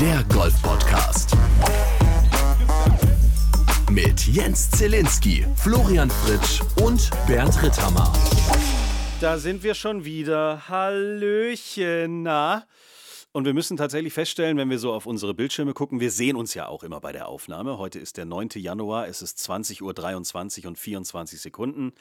der Golf Podcast. Mit Jens Zielinski, Florian Fritsch und Bernd Ritthammer. Da sind wir schon wieder. Hallöchen. Na? Und wir müssen tatsächlich feststellen, wenn wir so auf unsere Bildschirme gucken, wir sehen uns ja auch immer bei der Aufnahme. Heute ist der 9. Januar, es ist 20.23 Uhr und 24 Sekunden.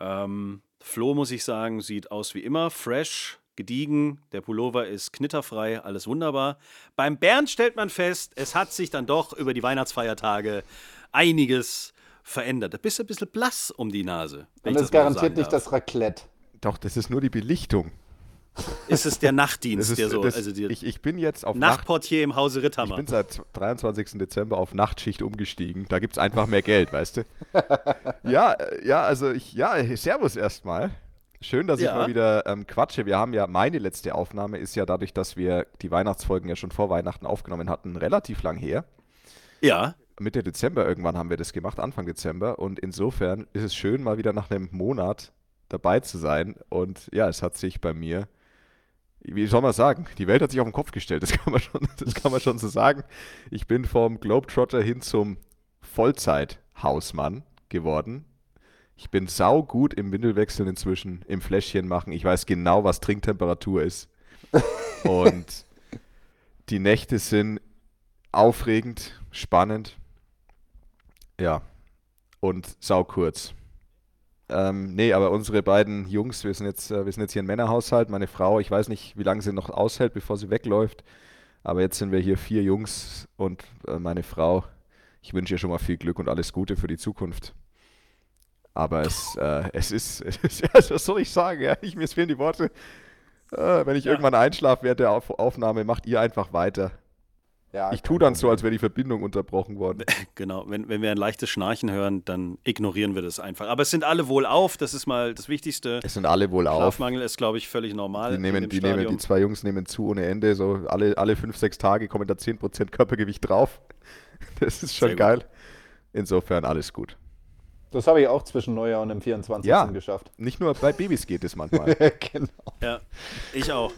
Ähm, Flo, muss ich sagen, sieht aus wie immer, fresh, gediegen, der Pullover ist knitterfrei, alles wunderbar. Beim Bernd stellt man fest, es hat sich dann doch über die Weihnachtsfeiertage einiges verändert. Da bist du ein bisschen blass um die Nase. Und das, das garantiert nicht das Raclette. Doch, das ist nur die Belichtung. Ist es der Nachtdienst, ist, der so, das, also die ich, ich bin jetzt auf Nachtportier im Hause Ritthammer. Ich bin seit 23. Dezember auf Nachtschicht umgestiegen. Da gibt es einfach mehr Geld, weißt du? ja, äh, ja, also ich, ja, Servus erstmal. Schön, dass ja. ich mal wieder ähm, quatsche. Wir haben ja, meine letzte Aufnahme ist ja dadurch, dass wir die Weihnachtsfolgen ja schon vor Weihnachten aufgenommen hatten, relativ lang her. Ja. Mitte Dezember irgendwann haben wir das gemacht, Anfang Dezember. Und insofern ist es schön, mal wieder nach einem Monat dabei zu sein. Und ja, es hat sich bei mir wie soll man sagen, die Welt hat sich auf den Kopf gestellt, das kann man schon, das kann man schon so sagen. Ich bin vom Globetrotter hin zum Vollzeit-Hausmann geworden. Ich bin saugut im Windelwechseln inzwischen, im Fläschchen machen. Ich weiß genau, was Trinktemperatur ist. Und die Nächte sind aufregend, spannend. Ja. Und saukurz. Ähm, nee, aber unsere beiden Jungs, wir sind, jetzt, äh, wir sind jetzt hier im Männerhaushalt. Meine Frau, ich weiß nicht, wie lange sie noch aushält, bevor sie wegläuft. Aber jetzt sind wir hier vier Jungs und äh, meine Frau. Ich wünsche ihr schon mal viel Glück und alles Gute für die Zukunft. Aber es, äh, es ist, es ist ja, was soll ich sagen? Ja? Ich, mir fehlen die Worte. Äh, wenn ich ja. irgendwann einschlafe während der Auf Aufnahme, macht ihr einfach weiter. Ja, ich tue dann so, als wäre die Verbindung unterbrochen worden. Genau, wenn, wenn wir ein leichtes Schnarchen hören, dann ignorieren wir das einfach. Aber es sind alle wohl auf, das ist mal das Wichtigste. Es sind alle wohl auf. Schlafmangel ist, glaube ich, völlig normal. Die, nehmen, die, nehmen, die zwei Jungs nehmen zu ohne Ende. So alle, alle fünf, sechs Tage kommen da 10% Körpergewicht drauf. Das ist schon Sehr geil. Gut. Insofern alles gut. Das habe ich auch zwischen Neujahr und dem 24. Ja, geschafft. Nicht nur bei Babys geht es manchmal. genau. Ja, ich auch.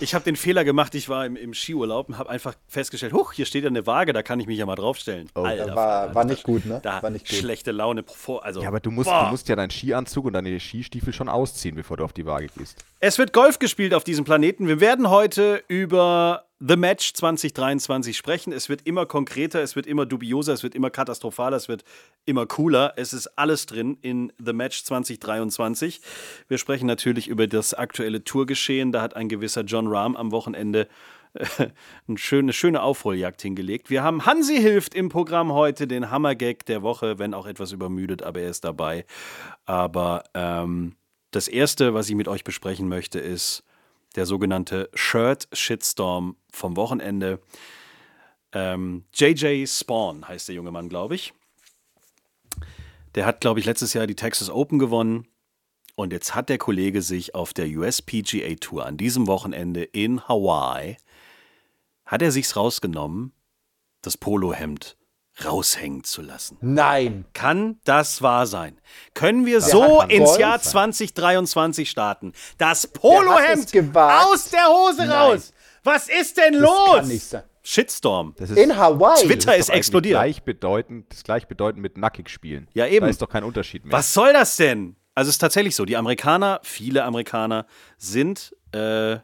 Ich habe den Fehler gemacht, ich war im, im Skiurlaub und habe einfach festgestellt, huch, hier steht ja eine Waage, da kann ich mich ja mal draufstellen. Oh. Alter, war, war nicht gut, ne? Da war nicht gut. schlechte Laune. Vor, also, ja, aber du musst, du musst ja deinen Skianzug und deine Skistiefel schon ausziehen, bevor du auf die Waage gehst. Es wird Golf gespielt auf diesem Planeten. Wir werden heute über The Match 2023 sprechen. Es wird immer konkreter, es wird immer dubioser, es wird immer katastrophaler, es wird immer cooler. Es ist alles drin in The Match 2023. Wir sprechen natürlich über das aktuelle Tourgeschehen. Da hat ein gewisser John Rahm am Wochenende äh, eine schöne, schöne Aufholjagd hingelegt. Wir haben Hansi hilft im Programm heute, den Hammergag der Woche, wenn auch etwas übermüdet, aber er ist dabei. Aber ähm, das Erste, was ich mit euch besprechen möchte, ist der sogenannte Shirt Shitstorm vom Wochenende. Ähm, JJ Spawn heißt der junge Mann, glaube ich. Der hat, glaube ich, letztes Jahr die Texas Open gewonnen. Und jetzt hat der Kollege sich auf der USPGA Tour an diesem Wochenende in Hawaii, hat er sich's rausgenommen, das Polohemd raushängen zu lassen. Nein. Kann das wahr sein? Können wir das so ins Jahr 2023 starten? Das Polohemd aus der Hose Nein. raus. Was ist denn das los? Kann nicht sein. Shitstorm. in Hawaii. Twitter ist, ist explodiert. Gleichbedeutend, das gleichbedeutend mit nackig spielen. Ja, eben. Da ist doch kein Unterschied mehr. Was soll das denn? Also es ist tatsächlich so. Die Amerikaner, viele Amerikaner, sind äh,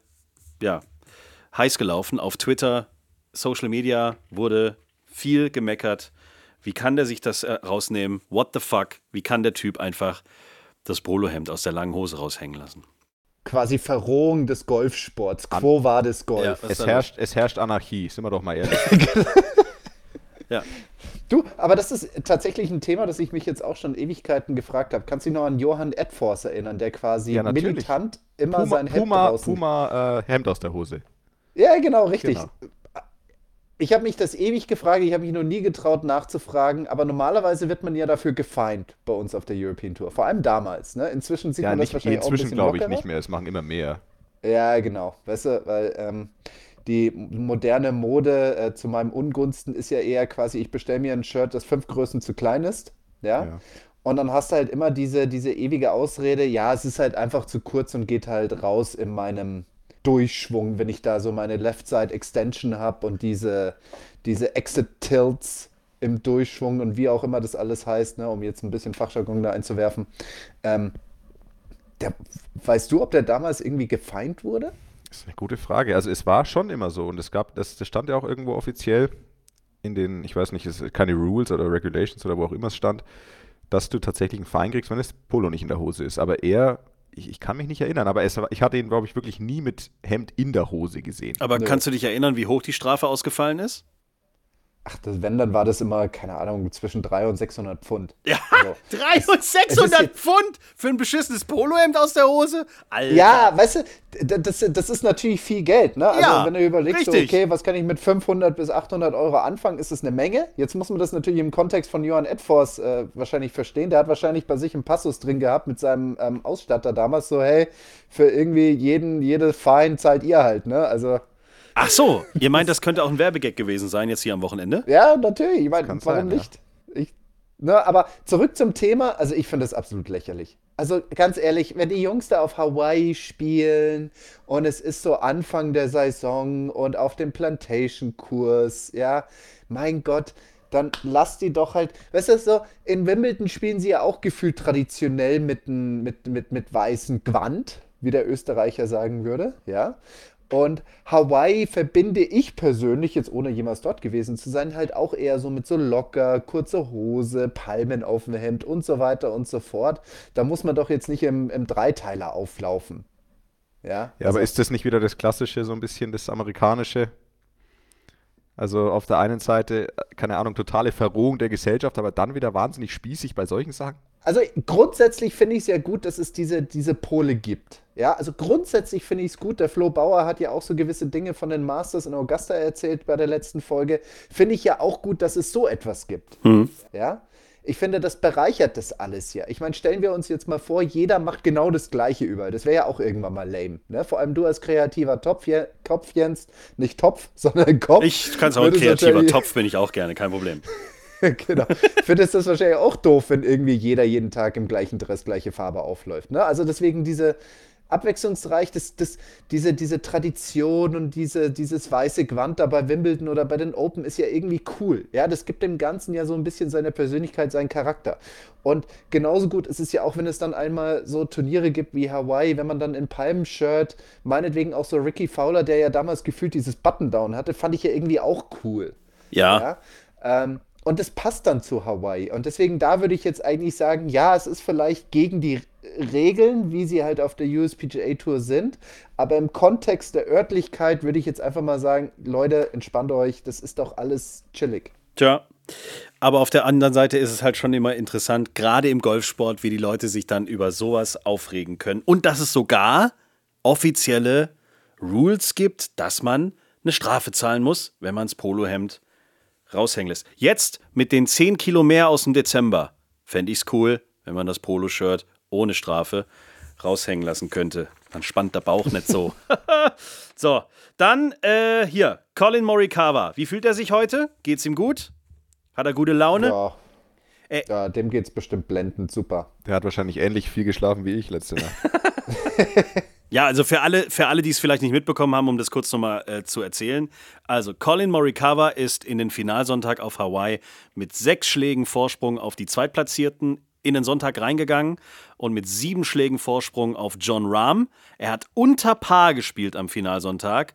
ja heiß gelaufen auf Twitter. Social Media wurde viel gemeckert. Wie kann der sich das äh, rausnehmen? What the fuck? Wie kann der Typ einfach das Polohemd aus der langen Hose raushängen lassen? Quasi Verrohung des Golfsports. Quo war das Golf? Ja, es, herrscht, es herrscht Anarchie, sind wir doch mal ehrlich. ja. Du, aber das ist tatsächlich ein Thema, das ich mich jetzt auch schon Ewigkeiten gefragt habe. Kannst du dich noch an Johann Edforce erinnern, der quasi ja, militant immer Puma, sein Hemd Puma, draußen... Puma äh, Hemd aus der Hose. Ja, genau, richtig. Genau. Ich habe mich das ewig gefragt, ich habe mich noch nie getraut nachzufragen, aber normalerweise wird man ja dafür gefeind bei uns auf der European Tour. Vor allem damals, ne? Inzwischen sieht ja, man nicht, das wahrscheinlich inzwischen glaube ich nicht mehr, es machen immer mehr. Ja, genau. Weißt du, weil ähm, die moderne Mode äh, zu meinem Ungunsten ist ja eher quasi, ich bestelle mir ein Shirt, das fünf Größen zu klein ist, ja? ja. Und dann hast du halt immer diese, diese ewige Ausrede, ja, es ist halt einfach zu kurz und geht halt raus in meinem Durchschwung, wenn ich da so meine Left Side Extension habe und diese, diese Exit Tilts im Durchschwung und wie auch immer das alles heißt, ne, um jetzt ein bisschen Fachjargon da einzuwerfen. Ähm, der, weißt du, ob der damals irgendwie gefeind wurde? Das ist eine gute Frage. Also es war schon immer so und es gab, das, das stand ja auch irgendwo offiziell in den, ich weiß nicht, es keine Rules oder Regulations oder wo auch immer es stand, dass du tatsächlich einen Fein kriegst, wenn das Polo nicht in der Hose ist. Aber er ich, ich, kann mich nicht erinnern, aber es, ich hatte ihn, glaube ich, wirklich nie mit Hemd in der Hose gesehen. Aber Nö. kannst du dich erinnern, wie hoch die Strafe ausgefallen ist? Ach, das, wenn, dann war das immer, keine Ahnung, zwischen 300 und 600 Pfund. Ja, also, 300 und 600 Pfund für ein beschissenes Polohemd aus der Hose? Alter. Ja, weißt du, das, das ist natürlich viel Geld, ne? Also, ja, wenn du überlegst, so, okay, was kann ich mit 500 bis 800 Euro anfangen, ist es eine Menge. Jetzt muss man das natürlich im Kontext von Johann Edfors äh, wahrscheinlich verstehen. Der hat wahrscheinlich bei sich einen Passus drin gehabt mit seinem ähm, Ausstatter damals, so, hey, für irgendwie jeden, jede Fein zahlt ihr halt, ne? Also. Ach so, ihr meint, das könnte auch ein Werbegag gewesen sein, jetzt hier am Wochenende? Ja, natürlich. Ich meine, warum sein, nicht? Ja. Ich, ne, aber zurück zum Thema. Also, ich finde das absolut lächerlich. Also, ganz ehrlich, wenn die Jungs da auf Hawaii spielen und es ist so Anfang der Saison und auf dem Plantation-Kurs, ja, mein Gott, dann lass die doch halt, weißt du, so, in Wimbledon spielen sie ja auch gefühlt traditionell mit, mit, mit, mit weißem Gewand, wie der Österreicher sagen würde, ja. Und Hawaii verbinde ich persönlich, jetzt ohne jemals dort gewesen zu sein, halt auch eher so mit so locker, kurze Hose, Palmen auf dem Hemd und so weiter und so fort. Da muss man doch jetzt nicht im, im Dreiteiler auflaufen. Ja, ja also, aber ist das nicht wieder das Klassische, so ein bisschen das Amerikanische? Also auf der einen Seite, keine Ahnung, totale Verrohung der Gesellschaft, aber dann wieder wahnsinnig spießig bei solchen Sachen? Also grundsätzlich finde ich es ja gut, dass es diese, diese Pole gibt. Ja, also grundsätzlich finde ich es gut. Der Flo Bauer hat ja auch so gewisse Dinge von den Masters in Augusta erzählt bei der letzten Folge. Finde ich ja auch gut, dass es so etwas gibt. Mhm. Ja. Ich finde, das bereichert das alles ja. Ich meine, stellen wir uns jetzt mal vor, jeder macht genau das Gleiche überall. Das wäre ja auch irgendwann mal lame. Ne? Vor allem du als kreativer Topf, Kopf, Jens. Nicht Topf, sondern Kopf. Ich kann es auch ein kreativer Topf, bin ich auch gerne, kein Problem. genau. Findest du das wahrscheinlich auch doof, wenn irgendwie jeder jeden Tag im gleichen Dress gleiche Farbe aufläuft. Ne? Also deswegen diese, abwechslungsreich, das, das, diese, diese Tradition und diese, dieses weiße Gewand da bei Wimbledon oder bei den Open ist ja irgendwie cool. Ja, das gibt dem Ganzen ja so ein bisschen seine Persönlichkeit, seinen Charakter. Und genauso gut ist es ja auch, wenn es dann einmal so Turniere gibt wie Hawaii, wenn man dann in Palmenshirt, meinetwegen auch so Ricky Fowler, der ja damals gefühlt dieses Button-Down hatte, fand ich ja irgendwie auch cool. Ja. ja? Ähm, und es passt dann zu Hawaii. Und deswegen da würde ich jetzt eigentlich sagen, ja, es ist vielleicht gegen die Regeln, wie sie halt auf der USPGA Tour sind. Aber im Kontext der Örtlichkeit würde ich jetzt einfach mal sagen, Leute, entspannt euch, das ist doch alles chillig. Tja. Aber auf der anderen Seite ist es halt schon immer interessant, gerade im Golfsport, wie die Leute sich dann über sowas aufregen können. Und dass es sogar offizielle Rules gibt, dass man eine Strafe zahlen muss, wenn man das Polohemd raushängen lässt. Jetzt mit den 10 Kilo mehr aus dem Dezember fände ich es cool, wenn man das Poloshirt ohne Strafe raushängen lassen könnte. Dann spannt der Bauch nicht so. so, dann äh, hier, Colin Morikawa. Wie fühlt er sich heute? Geht's ihm gut? Hat er gute Laune? Ja. Äh, ja, dem geht's bestimmt blendend super. Der hat wahrscheinlich ähnlich viel geschlafen wie ich letzte Nacht. Ja, also für alle, für alle, die es vielleicht nicht mitbekommen haben, um das kurz nochmal äh, zu erzählen. Also Colin Morikawa ist in den Finalsonntag auf Hawaii mit sechs Schlägen Vorsprung auf die Zweitplatzierten in den Sonntag reingegangen und mit sieben Schlägen Vorsprung auf John Rahm. Er hat unter Paar gespielt am Finalsonntag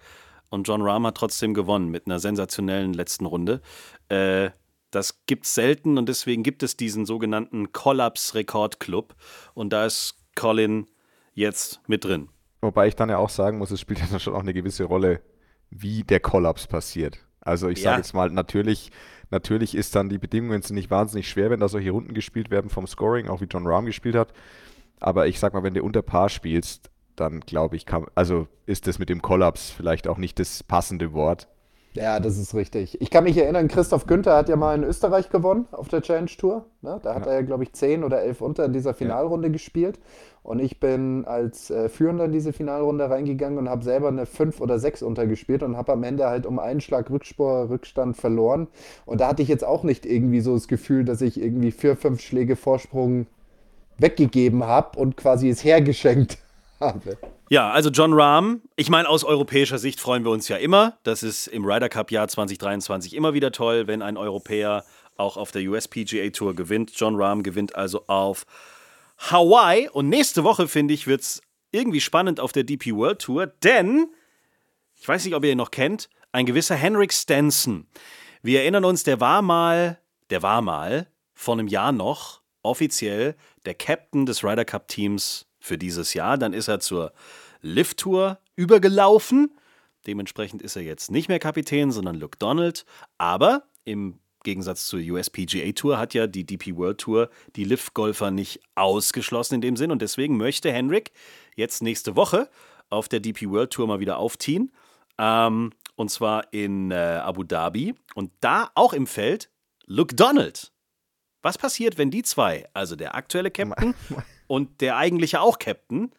und John Rahm hat trotzdem gewonnen mit einer sensationellen letzten Runde. Äh, das es selten und deswegen gibt es diesen sogenannten Collapse Rekord Club und da ist Colin jetzt mit drin. Wobei ich dann ja auch sagen muss, es spielt ja schon auch eine gewisse Rolle, wie der Kollaps passiert. Also ich ja. sage jetzt mal, natürlich, natürlich ist dann die Bedingungen sind nicht wahnsinnig schwer, wenn da solche Runden gespielt werden vom Scoring, auch wie John Rahm gespielt hat. Aber ich sag mal, wenn du unter Paar spielst, dann glaube ich, kann, also ist das mit dem Kollaps vielleicht auch nicht das passende Wort. Ja, das ist richtig. Ich kann mich erinnern, Christoph Günther hat ja mal in Österreich gewonnen auf der Challenge Tour. Ne? Da hat ja. er ja, glaube ich, zehn oder elf unter in dieser Finalrunde ja. gespielt. Und ich bin als äh, Führender in diese Finalrunde reingegangen und habe selber eine fünf oder sechs untergespielt und habe am Ende halt um einen Schlag Rückspur, Rückstand verloren. Und da hatte ich jetzt auch nicht irgendwie so das Gefühl, dass ich irgendwie vier, fünf Schläge Vorsprung weggegeben habe und quasi es hergeschenkt habe. Ja, also John Rahm, ich meine, aus europäischer Sicht freuen wir uns ja immer. Das ist im Ryder Cup Jahr 2023 immer wieder toll, wenn ein Europäer auch auf der USPGA Tour gewinnt. John Rahm gewinnt also auf Hawaii. Und nächste Woche, finde ich, wird es irgendwie spannend auf der DP World Tour, denn, ich weiß nicht, ob ihr ihn noch kennt, ein gewisser Henrik Stenson. Wir erinnern uns, der war mal, der war mal vor einem Jahr noch offiziell der Captain des Ryder Cup Teams für dieses Jahr. Dann ist er zur Lift Tour übergelaufen. Dementsprechend ist er jetzt nicht mehr Kapitän, sondern Luke Donald. Aber im Gegensatz zur USPGA Tour hat ja die DP World Tour die Lift-Golfer nicht ausgeschlossen in dem Sinn. Und deswegen möchte Henrik jetzt nächste Woche auf der DP World Tour mal wieder aufziehen. Ähm, und zwar in äh, Abu Dhabi. Und da auch im Feld Luke Donald. Was passiert, wenn die zwei, also der aktuelle Captain und der eigentliche auch Captain,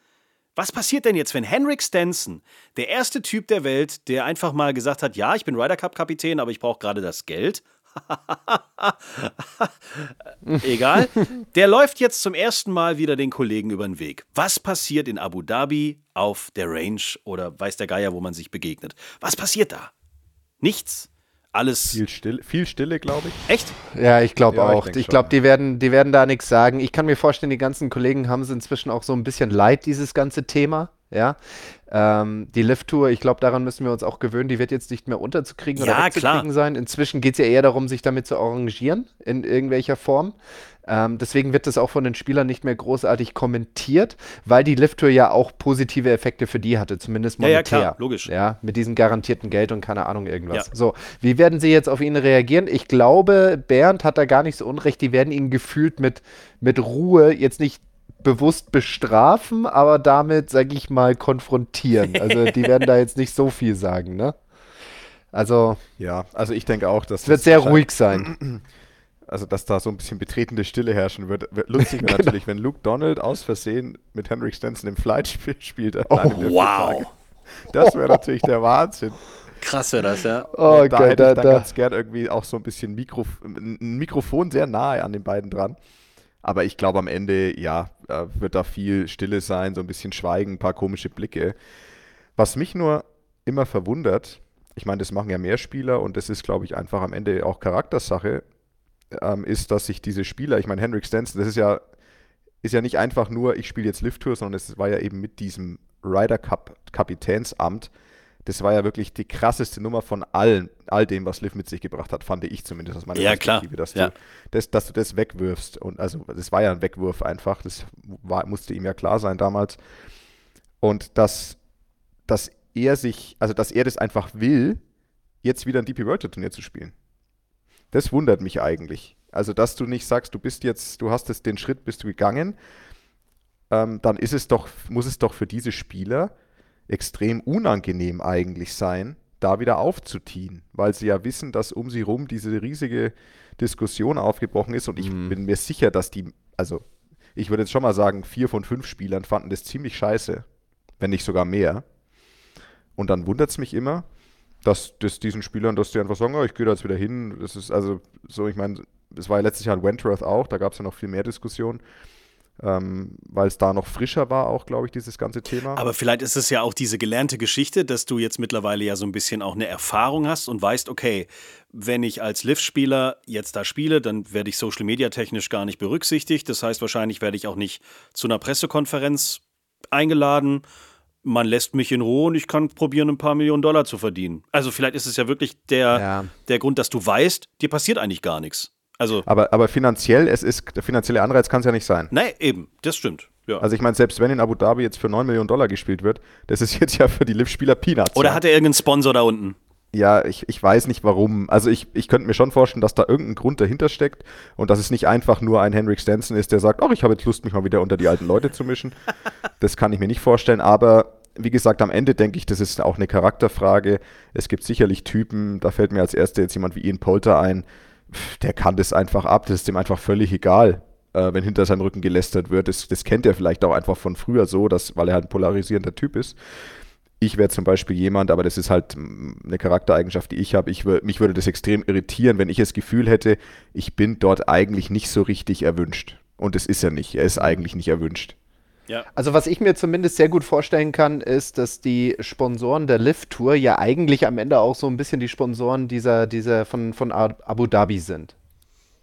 was passiert denn jetzt, wenn Henrik Stenson, der erste Typ der Welt, der einfach mal gesagt hat, ja, ich bin Ryder Cup Kapitän, aber ich brauche gerade das Geld, Egal. Der läuft jetzt zum ersten Mal wieder den Kollegen über den Weg. Was passiert in Abu Dhabi auf der Range oder weiß der Geier, wo man sich begegnet? Was passiert da? Nichts. Alles. Viel Stille, viel Stille glaube ich. Echt? Ja, ich glaube ja, auch. Ich, ich glaube, die werden, die werden da nichts sagen. Ich kann mir vorstellen, die ganzen Kollegen haben es inzwischen auch so ein bisschen leid, dieses ganze Thema. Ja, ähm, die Lift-Tour, ich glaube, daran müssen wir uns auch gewöhnen, die wird jetzt nicht mehr unterzukriegen ja, oder wegzukriegen klar. sein. Inzwischen geht es ja eher darum, sich damit zu arrangieren, in irgendwelcher Form. Ähm, deswegen wird das auch von den Spielern nicht mehr großartig kommentiert, weil die Lift-Tour ja auch positive Effekte für die hatte, zumindest monetär. Ja, ja klar, logisch. Ja, mit diesem garantierten Geld und keine Ahnung irgendwas. Ja. So, wie werden sie jetzt auf ihn reagieren? Ich glaube, Bernd hat da gar nicht so unrecht, die werden ihn gefühlt mit, mit Ruhe jetzt nicht bewusst bestrafen, aber damit, sag ich mal, konfrontieren. Also die werden da jetzt nicht so viel sagen, ne? Also. Ja, also ich denke auch, dass. Es wird sehr ruhig sein. Also, dass da so ein bisschen betretende Stille herrschen wird. Lustig wäre genau. natürlich, wenn Luke Donald aus Versehen mit Henrik Stenson im Flight spielt. Oh, wow. Das wäre natürlich der Wahnsinn. Krass wäre das, ja. Oh, da geil, hätte da, ich dann da. ganz gern irgendwie auch so ein bisschen Mikrof ein Mikrofon sehr nahe an den beiden dran. Aber ich glaube, am Ende, ja, äh, wird da viel Stille sein, so ein bisschen Schweigen, ein paar komische Blicke. Was mich nur immer verwundert, ich meine, das machen ja mehr Spieler und das ist, glaube ich, einfach am Ende auch Charaktersache, ähm, ist, dass sich diese Spieler, ich meine, Henrik Stenson, das ist ja, ist ja nicht einfach nur, ich spiele jetzt Lift Tour, sondern es war ja eben mit diesem Ryder Cup Kapitänsamt das war ja wirklich die krasseste Nummer von allen, all dem, was Liv mit sich gebracht hat, fand ich zumindest aus meiner ja, Perspektive, dass, ja. du, das, dass du das wegwirfst. Und also das war ja ein Wegwurf einfach, das war, musste ihm ja klar sein damals. Und dass, dass er sich, also dass er das einfach will, jetzt wieder ein DP World Turnier zu spielen. Das wundert mich eigentlich. Also, dass du nicht sagst, du bist jetzt, du hast es den Schritt, bist du gegangen, ähm, dann ist es doch, muss es doch für diese Spieler extrem unangenehm eigentlich sein, da wieder aufzutiehen, weil sie ja wissen, dass um sie rum diese riesige Diskussion aufgebrochen ist und ich mhm. bin mir sicher, dass die, also ich würde jetzt schon mal sagen, vier von fünf Spielern fanden das ziemlich scheiße, wenn nicht sogar mehr. Und dann wundert es mich immer, dass das diesen Spielern, dass die einfach sagen, oh, ich gehe da jetzt wieder hin. Das ist also so, ich meine, das war ja letztes Jahr in Wentworth auch, da gab es ja noch viel mehr Diskussionen ähm, weil es da noch frischer war, auch, glaube ich, dieses ganze Thema. Aber vielleicht ist es ja auch diese gelernte Geschichte, dass du jetzt mittlerweile ja so ein bisschen auch eine Erfahrung hast und weißt, okay, wenn ich als Liv-Spieler jetzt da spiele, dann werde ich Social Media technisch gar nicht berücksichtigt. Das heißt, wahrscheinlich werde ich auch nicht zu einer Pressekonferenz eingeladen. Man lässt mich in Ruhe und ich kann probieren, ein paar Millionen Dollar zu verdienen. Also vielleicht ist es ja wirklich der, ja. der Grund, dass du weißt, dir passiert eigentlich gar nichts. Also aber, aber finanziell, es ist, der finanzielle Anreiz kann es ja nicht sein. Nein, eben, das stimmt. Ja. Also ich meine, selbst wenn in Abu Dhabi jetzt für 9 Millionen Dollar gespielt wird, das ist jetzt ja für die Liv-Spieler Peanuts. Oder ja. hat er irgendeinen Sponsor da unten? Ja, ich, ich weiß nicht warum. Also ich, ich könnte mir schon vorstellen, dass da irgendein Grund dahinter steckt und dass es nicht einfach nur ein Henrik Stenson ist, der sagt, ach, ich habe jetzt Lust, mich mal wieder unter die alten Leute zu mischen. das kann ich mir nicht vorstellen, aber wie gesagt, am Ende denke ich, das ist auch eine Charakterfrage. Es gibt sicherlich Typen, da fällt mir als erster jetzt jemand wie Ian Polter ein, der kann das einfach ab, das ist dem einfach völlig egal, äh, wenn hinter seinem Rücken gelästert wird. Das, das kennt er vielleicht auch einfach von früher so, dass, weil er halt ein polarisierender Typ ist. Ich wäre zum Beispiel jemand, aber das ist halt mm, eine Charaktereigenschaft, die ich habe. Ich, mich würde das extrem irritieren, wenn ich das Gefühl hätte, ich bin dort eigentlich nicht so richtig erwünscht. Und das ist er nicht. Er ist eigentlich nicht erwünscht. Ja. Also was ich mir zumindest sehr gut vorstellen kann, ist, dass die Sponsoren der Lift Tour ja eigentlich am Ende auch so ein bisschen die Sponsoren dieser, dieser von, von Abu Dhabi sind.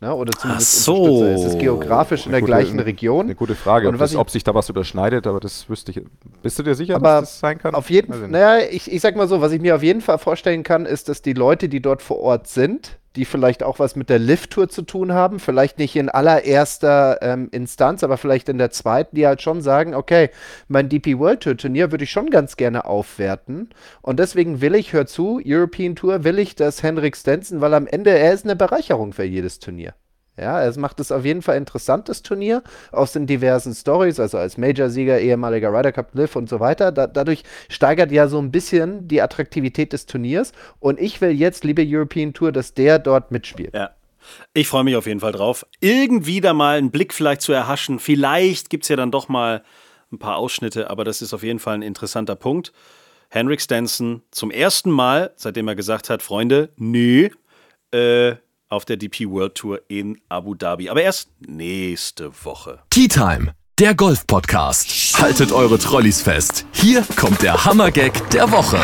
Ne? Oder zumindest Ach so. Es ist geografisch in der gute, gleichen Region. Eine gute Frage, ob, das, ich, ob, sich da was überschneidet, aber das wüsste ich. Bist du dir sicher, aber dass das sein kann? Auf jeden Fall, naja, ich, ich sag mal so, was ich mir auf jeden Fall vorstellen kann, ist, dass die Leute, die dort vor Ort sind, die vielleicht auch was mit der Lift-Tour zu tun haben, vielleicht nicht in allererster ähm, Instanz, aber vielleicht in der zweiten, die halt schon sagen, okay, mein DP World Tour Turnier würde ich schon ganz gerne aufwerten und deswegen will ich, hör zu, European Tour will ich das Henrik Stenson, weil am Ende er ist eine Bereicherung für jedes Turnier. Ja, es macht es auf jeden Fall interessantes Turnier aus den diversen Stories, also als Major-Sieger, ehemaliger Ryder Cup Live und so weiter. Da, dadurch steigert ja so ein bisschen die Attraktivität des Turniers. Und ich will jetzt, liebe European Tour, dass der dort mitspielt. Ja. Ich freue mich auf jeden Fall drauf, irgendwie da mal einen Blick vielleicht zu erhaschen. Vielleicht gibt es ja dann doch mal ein paar Ausschnitte, aber das ist auf jeden Fall ein interessanter Punkt. Henrik Stenson zum ersten Mal, seitdem er gesagt hat, Freunde, nö, äh, auf der DP World Tour in Abu Dhabi. Aber erst nächste Woche. Tea Time, der Golf-Podcast. Haltet eure Trolleys fest. Hier kommt der Hammergag der Woche.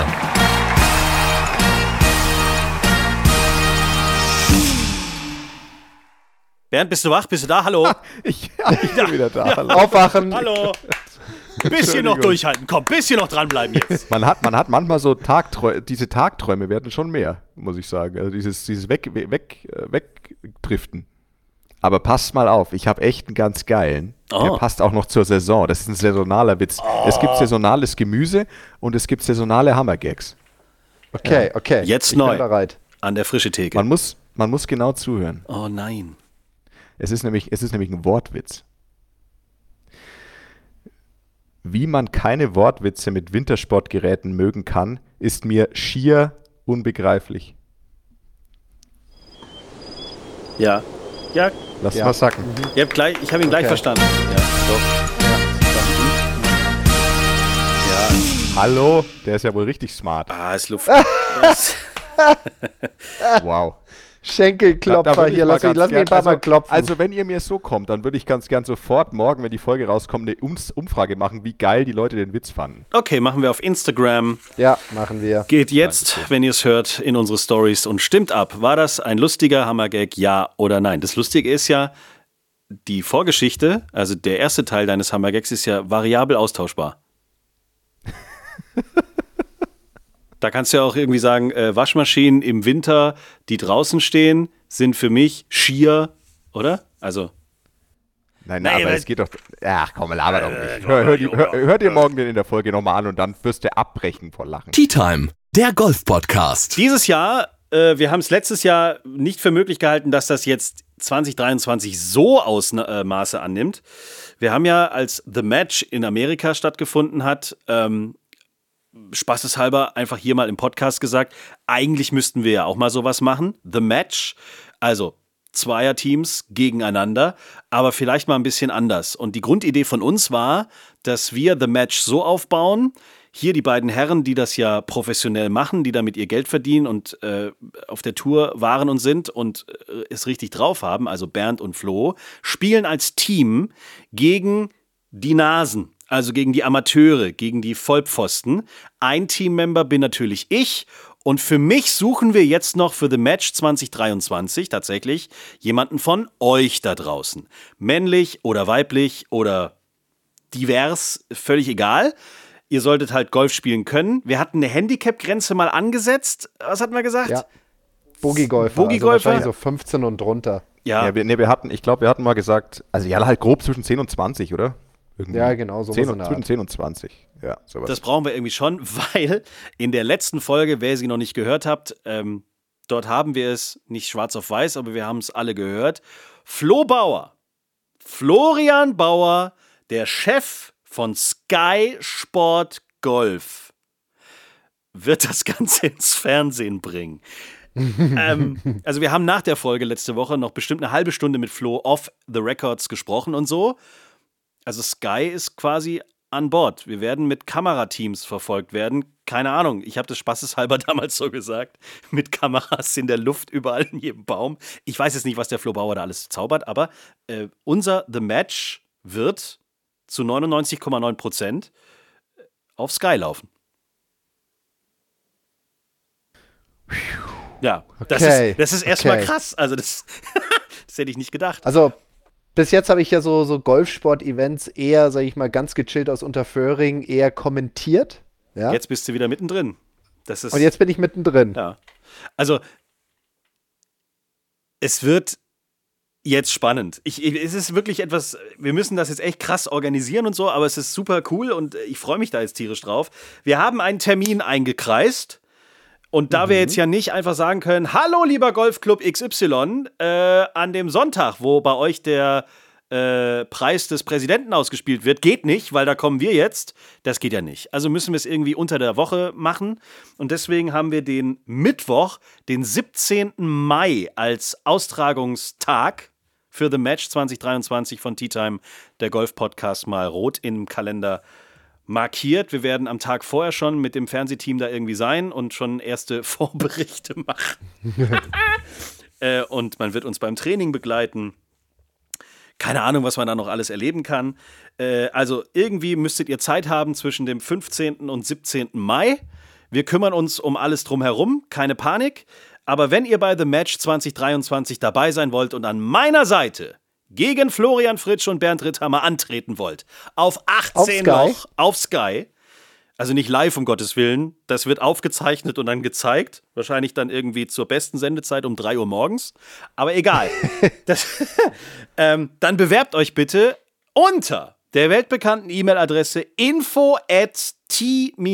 Bernd, bist du wach? Bist du da? Hallo? ich, ja, ich bin wieder da. Hallo. Aufwachen. Hallo. Bisschen noch durchhalten, komm, bisschen noch dranbleiben jetzt. Man hat, man hat manchmal so Tagträume, diese Tagträume werden schon mehr, muss ich sagen. Also dieses, dieses weg, weg, äh, Wegdriften. Aber passt mal auf, ich habe echt einen ganz geilen. Oh. Der passt auch noch zur Saison. Das ist ein saisonaler Witz. Oh. Es gibt saisonales Gemüse und es gibt saisonale Hammergags. Okay, ja. okay. Jetzt ich neu. An der frische Theke. Man muss, man muss genau zuhören. Oh nein. Es ist nämlich, es ist nämlich ein Wortwitz. Wie man keine Wortwitze mit Wintersportgeräten mögen kann, ist mir schier unbegreiflich. Ja. Ja. Lass ja. mal sacken. Mhm. Ich habe hab ihn gleich okay. verstanden. Ja, doch. Ja, ja. Hallo, der ist ja wohl richtig smart. Ah, ist Luft. wow. Schenkelklopfer da, da hier. Lass, mich, lass mich ein paar Mal also, klopfen. Also, wenn ihr mir so kommt, dann würde ich ganz gern sofort morgen, wenn die Folge rauskommt, eine Umfrage machen, wie geil die Leute den Witz fanden. Okay, machen wir auf Instagram. Ja, machen wir. Geht jetzt, Danke. wenn ihr es hört, in unsere Stories und stimmt ab. War das ein lustiger Hammergag, ja oder nein? Das Lustige ist ja, die Vorgeschichte, also der erste Teil deines Hammergags, ist ja variabel austauschbar. Da kannst du ja auch irgendwie sagen, äh, Waschmaschinen im Winter, die draußen stehen, sind für mich schier, oder? Also. Nein, nein, aber es geht doch. Ach komm, laber doch nicht. Hör, hör, hör, hör dir morgen den in der Folge nochmal an und dann wirst du abbrechen vor Lachen. Tea Time, der Golf-Podcast. Dieses Jahr, äh, wir haben es letztes Jahr nicht für möglich gehalten, dass das jetzt 2023 so Ausmaße annimmt. Wir haben ja, als The Match in Amerika stattgefunden hat, ähm, spaßeshalber einfach hier mal im Podcast gesagt, eigentlich müssten wir ja auch mal sowas machen. The Match, also Zweierteams gegeneinander, aber vielleicht mal ein bisschen anders. Und die Grundidee von uns war, dass wir The Match so aufbauen, hier die beiden Herren, die das ja professionell machen, die damit ihr Geld verdienen und äh, auf der Tour waren und sind und äh, es richtig drauf haben, also Bernd und Flo, spielen als Team gegen die Nasen also gegen die Amateure, gegen die Vollpfosten. Ein Teammember bin natürlich ich und für mich suchen wir jetzt noch für The Match 2023 tatsächlich jemanden von euch da draußen. Männlich oder weiblich oder divers, völlig egal. Ihr solltet halt Golf spielen können. Wir hatten eine Handicap-Grenze mal angesetzt. Was hatten wir gesagt? Ja. Boogie-Golfer. Boogie-Golfer. Also so 15 und drunter. Ja. ja wir, nee, wir hatten, ich glaube, wir hatten mal gesagt, also ja, halt grob zwischen 10 und 20, oder? Irgendwie ja, genau, so 10 und, zwischen 10 und 20. Ja, sowas. Das brauchen wir irgendwie schon, weil in der letzten Folge, wer sie noch nicht gehört habt, ähm, dort haben wir es nicht schwarz auf weiß, aber wir haben es alle gehört. Flo Bauer, Florian Bauer, der Chef von Sky Sport Golf, wird das Ganze ins Fernsehen bringen. ähm, also wir haben nach der Folge letzte Woche noch bestimmt eine halbe Stunde mit Flo off the records gesprochen und so. Also Sky ist quasi an Bord. Wir werden mit Kamerateams verfolgt werden. Keine Ahnung, ich habe das spaßeshalber damals so gesagt. Mit Kameras in der Luft, überall in jedem Baum. Ich weiß jetzt nicht, was der Flo Bauer da alles zaubert, aber äh, unser The Match wird zu 99,9 Prozent auf Sky laufen. Ja, das Okay, ist, das ist erstmal okay. krass. Also, das, das hätte ich nicht gedacht. Also, bis jetzt habe ich ja so, so Golfsport-Events eher, sag ich mal, ganz gechillt aus Unterföhring, eher kommentiert. Ja? Jetzt bist du wieder mittendrin. Das ist, Und jetzt bin ich mittendrin. Ja. Also, es wird jetzt spannend. Ich, ich- es ist wirklich etwas, wir müssen das jetzt echt krass organisieren und so, aber es ist super cool und ich freue mich da jetzt tierisch drauf. Wir haben einen Termin eingekreist. Und da wir jetzt ja nicht einfach sagen können, hallo lieber Golfclub XY, äh, an dem Sonntag, wo bei euch der äh, Preis des Präsidenten ausgespielt wird, geht nicht, weil da kommen wir jetzt. Das geht ja nicht. Also müssen wir es irgendwie unter der Woche machen. Und deswegen haben wir den Mittwoch, den 17. Mai, als Austragungstag für The Match 2023 von Tea Time, der Golf-Podcast, mal rot im Kalender markiert. Wir werden am Tag vorher schon mit dem Fernsehteam da irgendwie sein und schon erste Vorberichte machen. äh, und man wird uns beim Training begleiten. Keine Ahnung, was man da noch alles erleben kann. Äh, also irgendwie müsstet ihr Zeit haben zwischen dem 15. und 17. Mai. Wir kümmern uns um alles drumherum, keine Panik. Aber wenn ihr bei The Match 2023 dabei sein wollt und an meiner Seite gegen Florian Fritsch und Bernd Ritthammer antreten wollt, auf 18 Sky? Loch auf Sky, also nicht live, um Gottes Willen. Das wird aufgezeichnet und dann gezeigt. Wahrscheinlich dann irgendwie zur besten Sendezeit um 3 Uhr morgens. Aber egal. das, ähm, dann bewerbt euch bitte unter der weltbekannten E-Mail-Adresse info at t-time.golf.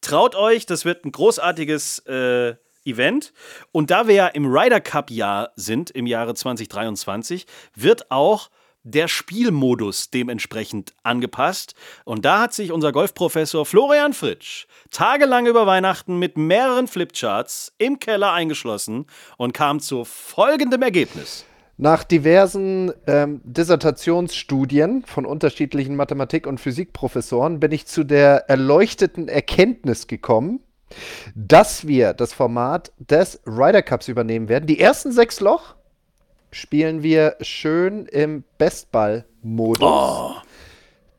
Traut euch, das wird ein großartiges äh, Event. Und da wir ja im Ryder Cup-Jahr sind, im Jahre 2023, wird auch der Spielmodus dementsprechend angepasst. Und da hat sich unser Golfprofessor Florian Fritsch tagelang über Weihnachten mit mehreren Flipcharts im Keller eingeschlossen und kam zu folgendem Ergebnis. Nach diversen ähm, Dissertationsstudien von unterschiedlichen Mathematik- und Physikprofessoren bin ich zu der erleuchteten Erkenntnis gekommen, dass wir das Format des Ryder Cups übernehmen werden. Die ersten sechs Loch spielen wir schön im Bestball-Modus.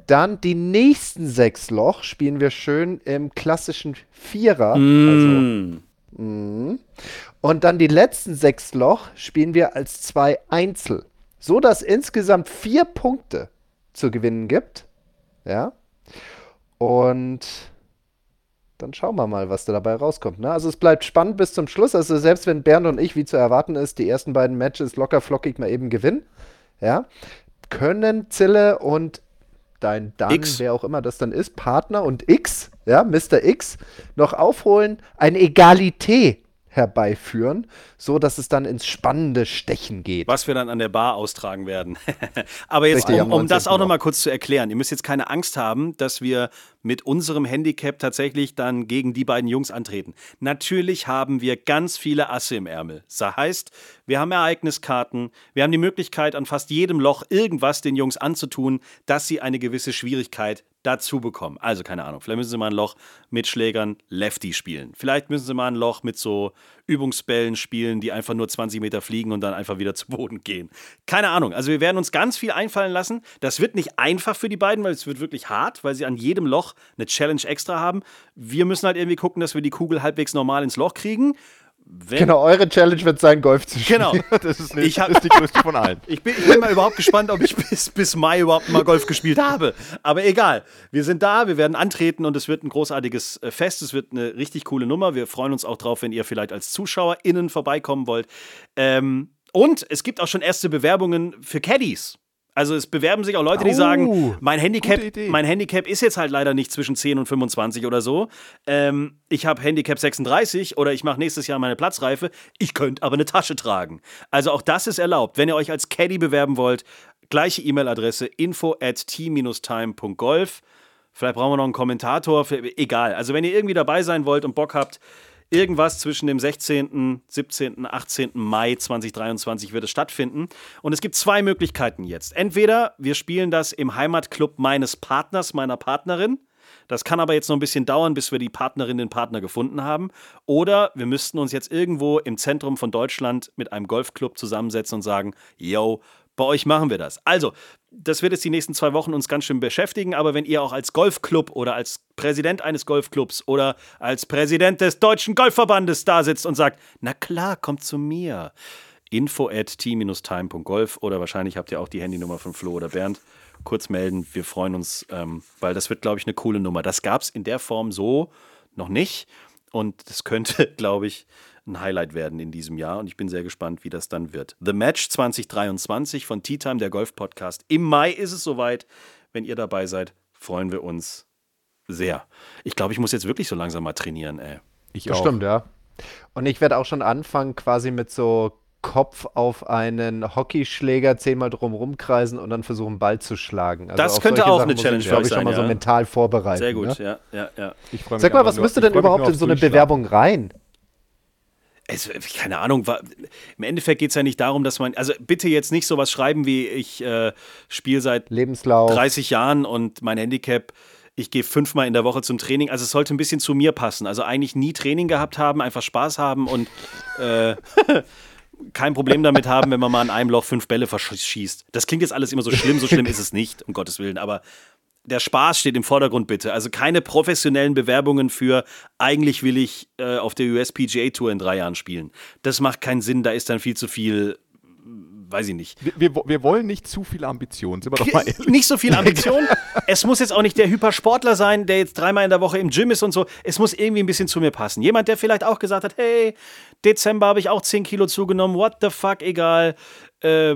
Dann die nächsten sechs Loch spielen wir schön im klassischen Vierer. Also Mm. und dann die letzten sechs Loch spielen wir als zwei Einzel. So dass insgesamt vier Punkte zu gewinnen gibt. Ja. Und dann schauen wir mal, was da dabei rauskommt. Ne? Also es bleibt spannend bis zum Schluss. Also selbst wenn Bernd und ich, wie zu erwarten ist, die ersten beiden Matches locker flockig mal eben gewinnen, ja, können Zille und dein dann, X. wer auch immer das dann ist, Partner und X, ja, Mr. X, noch aufholen, eine Egalität herbeiführen, so dass es dann ins spannende Stechen geht. Was wir dann an der Bar austragen werden. Aber jetzt, Richtig, um, um das 19. auch nochmal kurz zu erklären, ihr müsst jetzt keine Angst haben, dass wir mit unserem Handicap tatsächlich dann gegen die beiden Jungs antreten. Natürlich haben wir ganz viele Asse im Ärmel. Das heißt, wir haben Ereigniskarten, wir haben die Möglichkeit, an fast jedem Loch irgendwas den Jungs anzutun, dass sie eine gewisse Schwierigkeit dazu bekommen. Also keine Ahnung, vielleicht müssen sie mal ein Loch mit Schlägern Lefty spielen. Vielleicht müssen sie mal ein Loch mit so Übungsbällen spielen, die einfach nur 20 Meter fliegen und dann einfach wieder zu Boden gehen. Keine Ahnung. Also wir werden uns ganz viel einfallen lassen. Das wird nicht einfach für die beiden, weil es wird wirklich hart, weil sie an jedem Loch eine Challenge extra haben. Wir müssen halt irgendwie gucken, dass wir die Kugel halbwegs normal ins Loch kriegen. Wenn, Genau, eure Challenge wird sein, Golf zu spielen. Genau. Das ist, Ich nicht, hab- ist die größte von allen. Ich bin, ich bin mal überhaupt gespannt, ob ich bis, bis Mai überhaupt mal Golf gespielt habe. Aber egal. Wir sind da, wir werden antreten und es wird ein großartiges äh, Fest. Es wird eine richtig coole Nummer. Wir freuen uns auch drauf, wenn ihr vielleicht als ZuschauerInnen vorbeikommen wollt. Ähm, und es gibt auch schon erste Bewerbungen für Caddies. Also es bewerben sich auch Leute, die Oh, sagen, mein Handicap, mein Handicap ist jetzt halt leider nicht zwischen 10 und 25 oder so. Ähm, ich habe Handicap 36 oder ich mache nächstes Jahr meine Platzreife. Ich könnte aber eine Tasche tragen. Also auch das ist erlaubt. Wenn ihr euch als Caddy bewerben wollt, gleiche E-Mail-Adresse info at t-time.golf. Vielleicht brauchen wir noch einen Kommentator. Für, egal. Also wenn ihr irgendwie dabei sein wollt und Bock habt, Irgendwas zwischen dem 16., 17., 18. Mai 2023 wird es stattfinden. Und es gibt zwei Möglichkeiten jetzt. Entweder wir spielen das im Heimatclub meines Partners, meiner Partnerin. Das kann aber jetzt noch ein bisschen dauern, bis wir die Partnerin, den Partner gefunden haben. Oder wir müssten uns jetzt irgendwo im Zentrum von Deutschland mit einem Golfclub zusammensetzen und sagen, yo, bei euch machen wir das. Also, das wird jetzt die nächsten zwei Wochen uns ganz schön beschäftigen, aber wenn ihr auch als Golfclub oder als Präsident eines Golfclubs oder als Präsident des Deutschen Golfverbandes da sitzt und sagt, na klar, kommt zu mir. Info at t-time.golf oder wahrscheinlich habt ihr auch die Handynummer von Flo oder Bernd. Kurz melden, wir freuen uns, ähm, weil das wird, glaube ich, eine coole Nummer. Das gab es in der Form so noch nicht und das könnte, glaube ich, ein Highlight werden in diesem Jahr und ich bin sehr gespannt, wie das dann wird. The Match 2023 von Tea Time, der Golf-Podcast. Im Mai ist es soweit. Wenn ihr dabei seid, freuen wir uns sehr. Ich glaube, ich muss jetzt wirklich so langsam mal trainieren, ey. Ich das auch. stimmt, ja. Und ich werde auch schon anfangen, quasi mit so Kopf auf einen Hockeyschläger zehnmal drum rumkreisen und dann versuchen, Ball zu schlagen. Also das könnte auch Sachen eine Challenge ich, sein. Ich schon mal ja. so mental vorbereiten. Sehr gut, ne? ja, ja, ja. Sag mal, was müsste denn überhaupt in so eine Bewerbung rein? Es, keine Ahnung, war, im Endeffekt geht es ja nicht darum, dass man, also bitte jetzt nicht sowas schreiben wie ich äh, spiele seit Lebenslauf. 30 Jahren und mein Handicap, ich gehe fünfmal in der Woche zum Training. Also es sollte ein bisschen zu mir passen. Also eigentlich nie Training gehabt haben, einfach Spaß haben und äh, kein Problem damit haben, wenn man mal in einem Loch fünf Bälle verschießt. Das klingt jetzt alles immer so schlimm, so schlimm ist es nicht, um Gottes Willen, aber der Spaß steht im Vordergrund, bitte. Also keine professionellen Bewerbungen für, eigentlich will ich äh, auf der USPGA Tour in drei Jahren spielen. Das macht keinen Sinn, da ist dann viel zu viel, weiß ich nicht. Wir, wir, wir wollen nicht zu viel Ambition, sind wir doch mal ehrlich. Nicht so viel Ambition. es muss jetzt auch nicht der Hypersportler sein, der jetzt dreimal in der Woche im Gym ist und so. Es muss irgendwie ein bisschen zu mir passen. Jemand, der vielleicht auch gesagt hat, hey, Dezember habe ich auch 10 Kilo zugenommen, what the fuck, egal. Äh,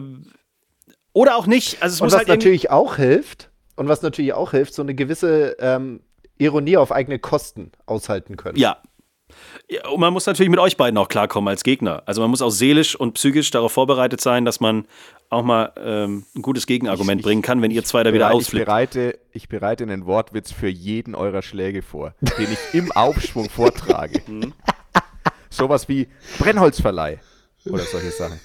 oder auch nicht. Also es und muss was halt natürlich auch hilft, und was natürlich auch hilft, so eine gewisse ähm, Ironie auf eigene Kosten aushalten können. Ja. ja. Und man muss natürlich mit euch beiden auch klarkommen als Gegner. Also man muss auch seelisch und psychisch darauf vorbereitet sein, dass man auch mal ähm, ein gutes Gegenargument ich, bringen kann, wenn ihr zwei da wieder ausflippt. Ich bereite, ich bereite einen Wortwitz für jeden eurer Schläge vor, den ich im Aufschwung vortrage. Mhm. Sowas wie Brennholzverleih oder solche Sachen.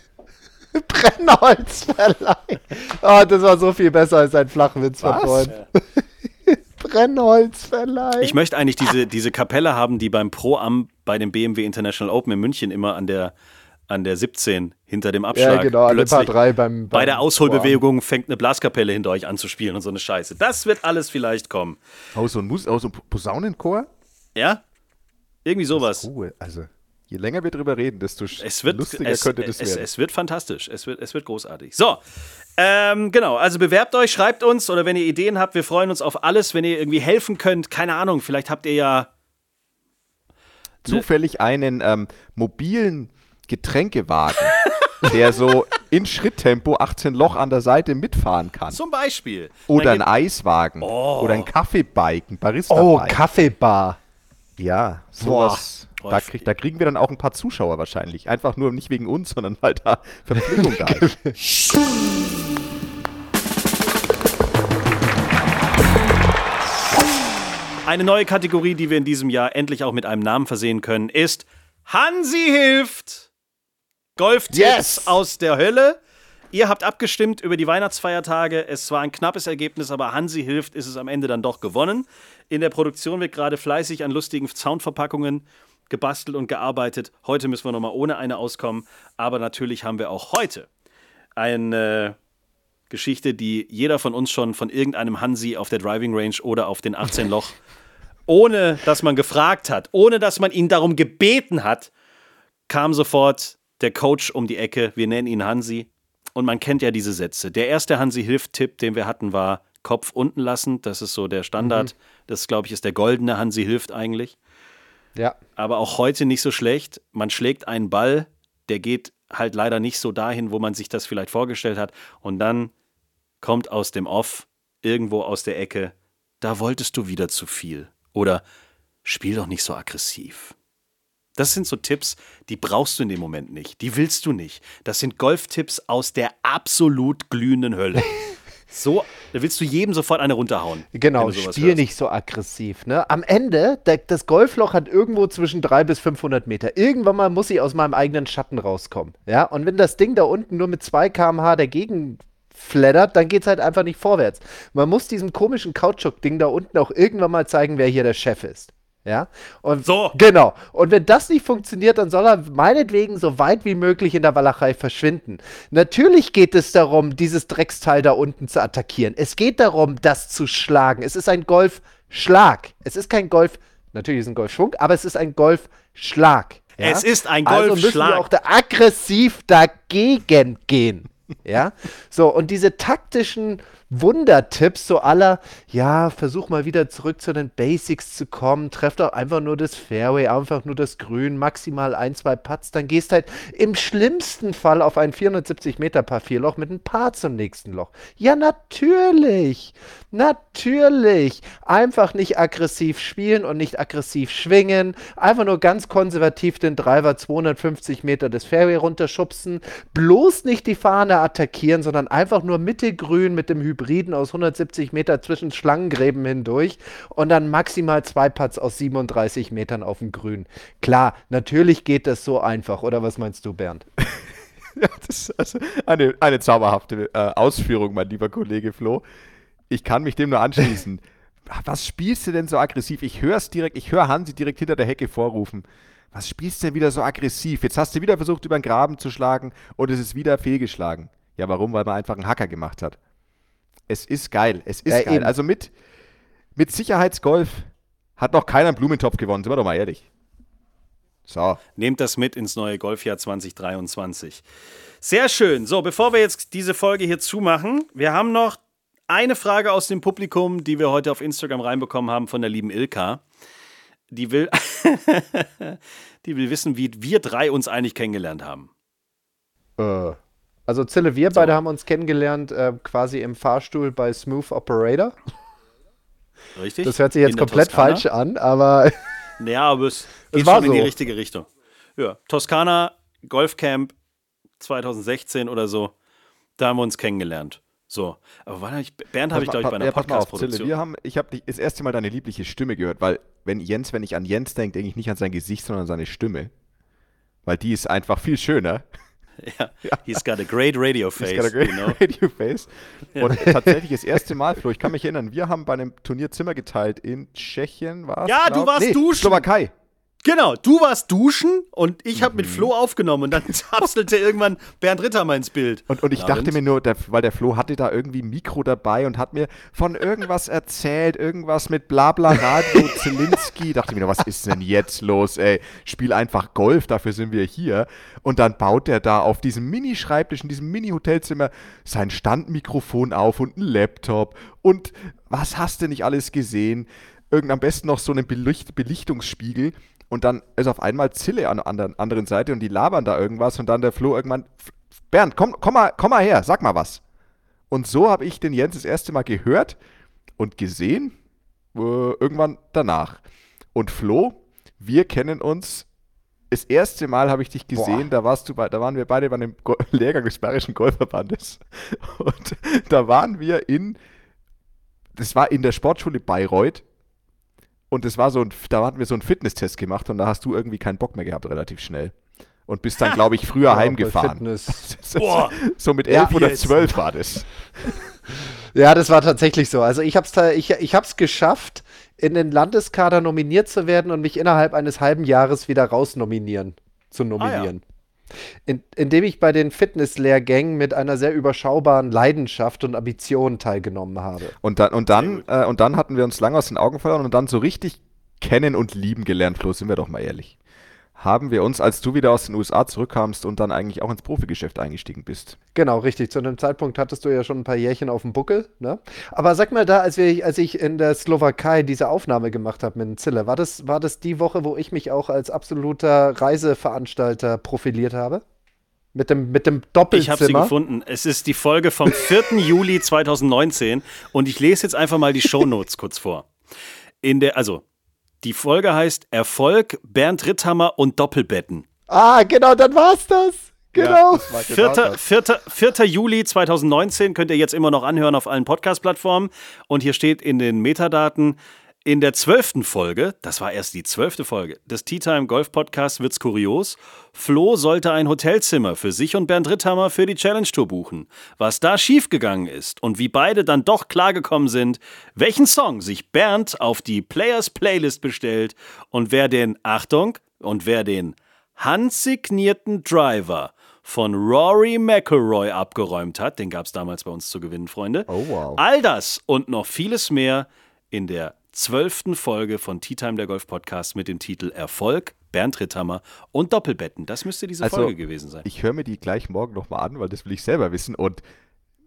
Brennholzverleih. Oh, das war so viel besser als ein Flachwitz von vorhin. Brennholzverleih. Ich möchte eigentlich diese, diese Kapelle haben, die beim Pro-Am bei dem BMW International Open in München immer an der, an der 17 hinter dem Abschlag. Ja, genau, an Plötzlich, Paar 3 beim, beim Bei der Ausholbewegung fängt eine Blaskapelle hinter euch an zu spielen und so eine Scheiße. Das wird alles vielleicht kommen. Aus so ein, Mus aus so ein Posaunenchor? Ja? Irgendwie sowas. Cool, also. Je länger wir drüber reden, desto es wird, lustiger es, könnte das es, werden. Es wird fantastisch. Es wird, es wird großartig. So, ähm, genau. Also bewerbt euch, schreibt uns oder wenn ihr Ideen habt, wir freuen uns auf alles. Wenn ihr irgendwie helfen könnt, keine Ahnung, vielleicht habt ihr ja zufällig einen ähm, mobilen Getränkewagen, der so in Schritttempo 18 Loch an der Seite mitfahren kann. Zum Beispiel. Oder ein Eiswagen. Oh. Oder ein Kaffeebike, ein barista -Bike. Oh, Kaffeebar. Ja, sowas. Da, krieg, da, kriegen wir dann auch ein paar Zuschauer wahrscheinlich. Einfach nur nicht wegen uns, sondern weil da Verpflichtung da ist. Eine neue Kategorie, die wir in diesem Jahr endlich auch mit einem Namen versehen können, ist Hansi hilft. Golftipps yes. aus der Hölle. Ihr habt abgestimmt über die Weihnachtsfeiertage. Es war ein knappes Ergebnis, aber Hansi hilft, ist es am Ende dann doch gewonnen. In der Produktion wird gerade fleißig an lustigen Soundverpackungen gebastelt und gearbeitet. Heute müssen wir nochmal ohne eine auskommen. Aber natürlich haben wir auch heute eine Geschichte, die jeder von uns schon von irgendeinem Hansi auf der Driving Range oder auf den 18 Loch, ohne dass man gefragt hat, ohne dass man ihn darum gebeten hat, kam sofort der Coach um die Ecke. Wir nennen ihn Hansi. Und man kennt ja diese Sätze. Der erste Hansi-Hilft-Tipp, den wir hatten, war Kopf unten lassen. Das ist so der Standard. Mhm. Das, glaube ich, ist der goldene Hansi-Hilft eigentlich. Ja. Aber auch heute nicht so schlecht. Man schlägt einen Ball, der geht halt leider nicht so dahin, wo man sich das vielleicht vorgestellt hat. Und dann kommt aus dem Off, irgendwo aus der Ecke, da wolltest du wieder zu viel. Oder spiel doch nicht so aggressiv. Das sind so Tipps, die brauchst du in dem Moment nicht. Die willst du nicht. Das sind Golftipps aus der absolut glühenden Hölle. So, da willst du jedem sofort eine runterhauen. Genau, spiel hörst. nicht so aggressiv. Ne? Am Ende, der, das Golfloch hat irgendwo zwischen 300 bis 500 Meter. Irgendwann mal muss ich aus meinem eigenen Schatten rauskommen. Ja, und wenn das Ding da unten nur mit 2 km/h dagegen flattert, dann geht es halt einfach nicht vorwärts. Man muss diesem komischen Kautschuk-Ding da unten auch irgendwann mal zeigen, wer hier der Chef ist. Ja, und so. Genau. Und wenn das nicht funktioniert, dann soll er meinetwegen so weit wie möglich in der Walachei verschwinden. Natürlich geht es darum, dieses Drecksteil da unten zu attackieren. Es geht darum, das zu schlagen. Es ist ein Golfschlag. Es ist kein Golf, natürlich ist es ein Golfschwung, aber es ist ein Golfschlag. Ja? Es ist ein Golfschlag. Also müssen wir auch da aggressiv dagegen gehen. Ja, so und diese taktischen Wundertipps, so aller, ja, versuch mal wieder zurück zu den Basics zu kommen, treff doch einfach nur das Fairway, einfach nur das Grün, maximal ein, zwei Putts, dann gehst halt im schlimmsten Fall auf ein 470 Meter Paar Vierloch mit ein Paar zum nächsten Loch. Ja, natürlich, natürlich. Einfach nicht aggressiv spielen und nicht aggressiv schwingen, einfach nur ganz konservativ den Driver 250 Meter des Fairway runterschubsen, bloß nicht die Fahne attackieren, sondern einfach nur Mittelgrün mit dem Hybrid Hybriden aus 170 Meter zwischen Schlangengräben hindurch und dann maximal zwei Putts aus 37 Metern auf dem Grün. Klar, natürlich geht das so einfach, oder was meinst du, Bernd? ja, das ist also eine, eine zauberhafte äh, Ausführung, mein lieber Kollege Flo. Ich kann mich dem nur anschließen. was spielst du denn so aggressiv? Ich höre es direkt, ich höre Hansi direkt hinter der Hecke vorrufen. Was spielst du denn wieder so aggressiv? Jetzt hast du wieder versucht, über den Graben zu schlagen und es ist wieder fehlgeschlagen. Ja, warum? Weil man einfach einen Hacker gemacht hat. Es ist geil. Es ist ja, geil. Eben. Also mit, mit Sicherheitsgolf hat noch keiner einen Blumentopf gewonnen, sind wir doch mal ehrlich. So. Nehmt das mit ins neue Golfjahr 2023. Sehr schön. So, bevor wir jetzt diese Folge hier zumachen, wir haben noch eine Frage aus dem Publikum, die wir heute auf Instagram reinbekommen haben von der lieben Ilka. Die will, die will wissen, wie wir drei uns eigentlich kennengelernt haben. Äh. Also Zille, wir so. beide haben uns kennengelernt äh, quasi im Fahrstuhl bei Smooth Operator. Richtig. Das hört sich jetzt komplett Toskana. falsch an, aber. Ja, aber es geht schon so. in die richtige Richtung. Ja, Toskana Golfcamp 2016 oder so, da haben wir uns kennengelernt. So, aber war ich, Bernd habe ich, glaube ich, bei einer ja, Podcast-Produktion. Wir haben, ich habe das erste Mal deine liebliche Stimme gehört, weil wenn Jens, wenn ich an Jens denke, denke ich nicht an sein Gesicht, sondern an seine Stimme. Weil die ist einfach viel schöner. Ja, he's got a great radio face. He's got a great you know? radio face. Und tatsächlich das erste Mal, Flo, ich kann mich erinnern, wir haben bei einem Turnier Zimmer geteilt in Tschechien, war Ja, du warst nee, duschen. Slowakei. Genau, du warst duschen und ich habe mhm. mit Flo aufgenommen und dann zapselte irgendwann Bernd Rittermann ins Bild. Und, und ich Abend. dachte mir nur, der, weil der Flo hatte da irgendwie ein Mikro dabei und hat mir von irgendwas erzählt, irgendwas mit Blabla Radio Zelinski. dachte mir nur, was ist denn jetzt los, ey? Spiel einfach Golf, dafür sind wir hier. Und dann baut der da auf diesem Mini-Schreibtisch, in diesem Mini-Hotelzimmer sein Standmikrofon auf und einen Laptop und was hast du nicht alles gesehen? Irgend am besten noch so einen Belicht Belichtungsspiegel und dann ist auf einmal Zille an der anderen Seite und die labern da irgendwas und dann der Flo irgendwann, Bernd, komm, komm, mal, komm mal her, sag mal was. Und so habe ich den Jens das erste Mal gehört und gesehen, äh, irgendwann danach. Und Flo, wir kennen uns. Das erste Mal habe ich dich gesehen, da warst du bei, da waren wir beide bei einem Go Lehrgang des Bayerischen Golfverbandes. Und da waren wir in, das war in der Sportschule Bayreuth und das war so ein, da hatten wir so einen Fitnesstest gemacht und da hast du irgendwie keinen Bock mehr gehabt, relativ schnell. Und bist dann, glaube ich, früher ja, heimgefahren. Boah. so mit elf ja, oder zwölf war das. Ja, das war tatsächlich so. Also ich habe es ich, ich hab's geschafft, in den Landeskader nominiert zu werden und mich innerhalb eines halben Jahres wieder rausnominieren, zu nominieren. Ah, ja. In, indem ich bei den Fitnesslehrgängen mit einer sehr überschaubaren Leidenschaft und Ambition teilgenommen habe. Und dann, und dann, äh, und dann hatten wir uns lange aus den Augen verloren und dann so richtig kennen und lieben gelernt, Flo, sind wir doch mal ehrlich haben wir uns, als du wieder aus den USA zurückkamst und dann eigentlich auch ins Profigeschäft eingestiegen bist. Genau, richtig. Zu einem Zeitpunkt hattest du ja schon ein paar Jährchen auf dem Buckel. Ne? Aber sag mal da, als, wir, als ich in der Slowakei diese Aufnahme gemacht habe mit Zille, war das, war das die Woche, wo ich mich auch als absoluter Reiseveranstalter profiliert habe? Mit dem, mit dem Doppelzimmer. Ich habe sie gefunden. Es ist die Folge vom 4. Juli 2019 und ich lese jetzt einfach mal die Shownotes kurz vor. In der, also die Folge heißt Erfolg, Bernd Ritthammer und Doppelbetten. Ah, genau, dann war's das. Genau. Ja, 4. 4, 4. Juli 2019 könnt ihr jetzt immer noch anhören auf allen Podcast-Plattformen. Und hier steht in den Metadaten, In der zwölften Folge, das war erst die zwölfte Folge, des Tea Time Golf Podcasts wird's kurios. Flo sollte ein Hotelzimmer für sich und Bernd Ritthammer für die Challenge Tour buchen. Was da schiefgegangen ist und wie beide dann doch klargekommen sind, welchen Song sich Bernd auf die Players Playlist bestellt und wer den, Achtung, und wer den handsignierten Driver von Rory McElroy abgeräumt hat, den gab's damals bei uns zu gewinnen, Freunde. Oh, wow. All das und noch vieles mehr in der zwölften Folge von Tea Time der Golf Podcast mit dem Titel Erfolg, Bernd Ritthammer und Doppelbetten. Das müsste diese Also, Folge gewesen sein. Ich höre mir die gleich morgen nochmal an, weil das will ich selber wissen. Und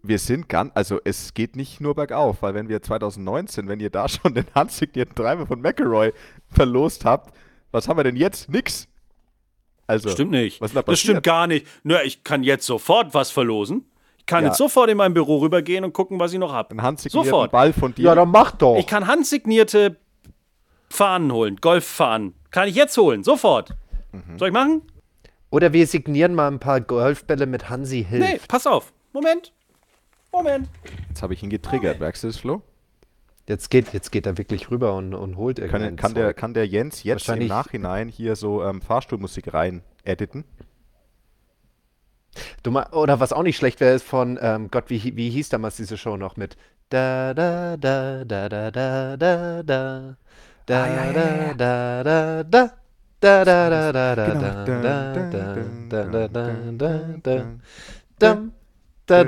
wir sind ganz, also es geht nicht nur bergauf, weil wenn wir 2019, wenn ihr da schon den handsignierten Driver von McElroy verlost habt, was haben wir denn jetzt? Nix. Also, Stimmt nicht. Was ist da das passiert? stimmt gar nicht. Nur ich kann jetzt sofort was verlosen. Ich kann Ja. jetzt sofort in mein Büro rübergehen und gucken, was ich noch habe. Einen handsignierten Sofort. Ball von dir. Ja, dann mach doch. Ich kann handsignierte Fahnen holen, Golffahnen. Kann ich jetzt holen, sofort. Mhm. Soll ich machen? Oder wir signieren mal ein paar Golfbälle mit Hansi Hilf. Nee, pass auf. Moment. Moment. Jetzt habe ich ihn getriggert, merkst du das, Flo? Jetzt geht, jetzt geht er wirklich rüber und, und holt Kann, irgendein kann, der, kann der Jens jetzt im Nachhinein hier so ähm, Fahrstuhlmusik rein editen? Oder was auch nicht schlecht wäre, ist von, ähm, Gott, wie, wie hieß damals diese Show noch mit da da da da da da da da da ja, ja, da da da da da da da da da Genau. da da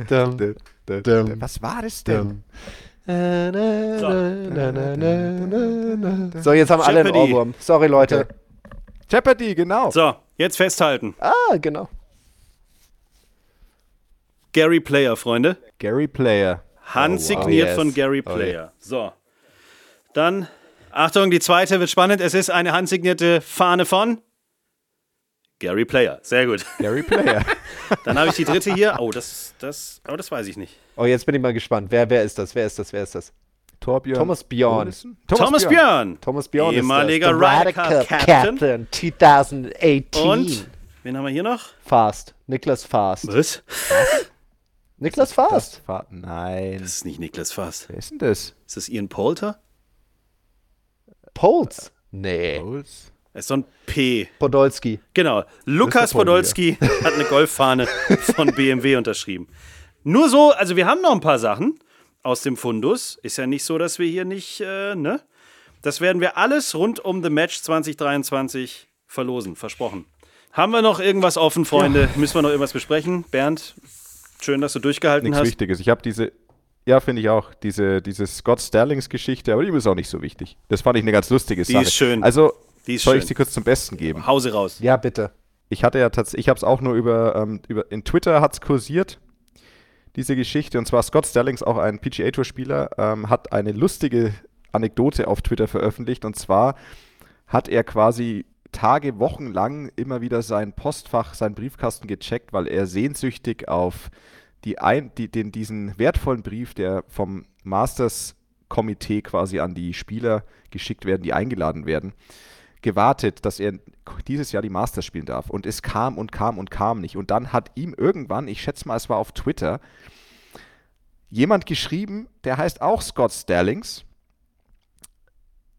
da da da da. Was war das denn? So, jetzt haben alle einen. Ohrwurm. Sorry, Leute. Jeopardy, genau. So, jetzt festhalten. Ah, genau. Gary Player, Freunde. Gary Player. Handsigniert Oh, yes. von Gary Oh, Player. So. Dann, Achtung, die zweite wird spannend. Es ist eine handsignierte Fahne von Gary Player. Sehr gut. Gary Player. Dann habe ich die dritte hier. Oh, das, das, oh, das weiß ich nicht. Oh, jetzt bin ich mal gespannt. Wer, wer ist das? Wer ist das? Wer ist das? Torbjörn. Thomas Björn. Olesen? Thomas, Björn. Thomas Bjorn Ehemaliger ist Radical Captain. Captain 2018. Und, wen haben wir hier noch? Fast. Niklas Fast. Was? Niklas Fast. war, nein. Das ist nicht Niklas Fass. Wer ist denn das? Ist das Ian Poulter? Pols. Nee. Bowles? Er ist so ein P. Podolski. Genau. Lukas Podolski hat eine Golffahne von BMW unterschrieben. Nur so, also wir haben noch ein paar Sachen aus dem Fundus. Ist ja nicht so, dass wir hier nicht, äh, ne? Das werden wir alles rund um The Match 2023 verlosen, versprochen. Haben wir noch irgendwas offen, Freunde? Müssen wir noch irgendwas besprechen? Bernd, schön, dass du durchgehalten Nichts hast. Wichtiges. Ich habe diese, ja, finde ich auch, diese, diese Scott Sterlings-Geschichte, aber die ist auch nicht so wichtig. Das fand ich eine ganz lustige Die Sache. ist schön. Also, Die ist soll schön. ich sie kurz zum Besten geben? Hause raus. Ja, bitte. Ich hatte ja tatsächlich, ich habe es auch nur über, ähm, über, in Twitter hat es kursiert, diese Geschichte. Und zwar Scott Sterlings, auch ein PGA-Tour-Spieler, ähm, hat eine lustige Anekdote auf Twitter veröffentlicht. Und zwar hat er quasi Tage, Wochen lang immer wieder sein Postfach, seinen Briefkasten gecheckt, weil er sehnsüchtig auf die ein, die, den, diesen wertvollen Brief, der vom Masters-Komitee quasi an die Spieler geschickt werden, die eingeladen werden, gewartet, dass er dieses Jahr die Masters spielen darf. Und es kam und kam und kam nicht. Und dann hat ihm irgendwann, ich schätze mal, es war auf Twitter, jemand geschrieben, der heißt auch Scott Sterlings.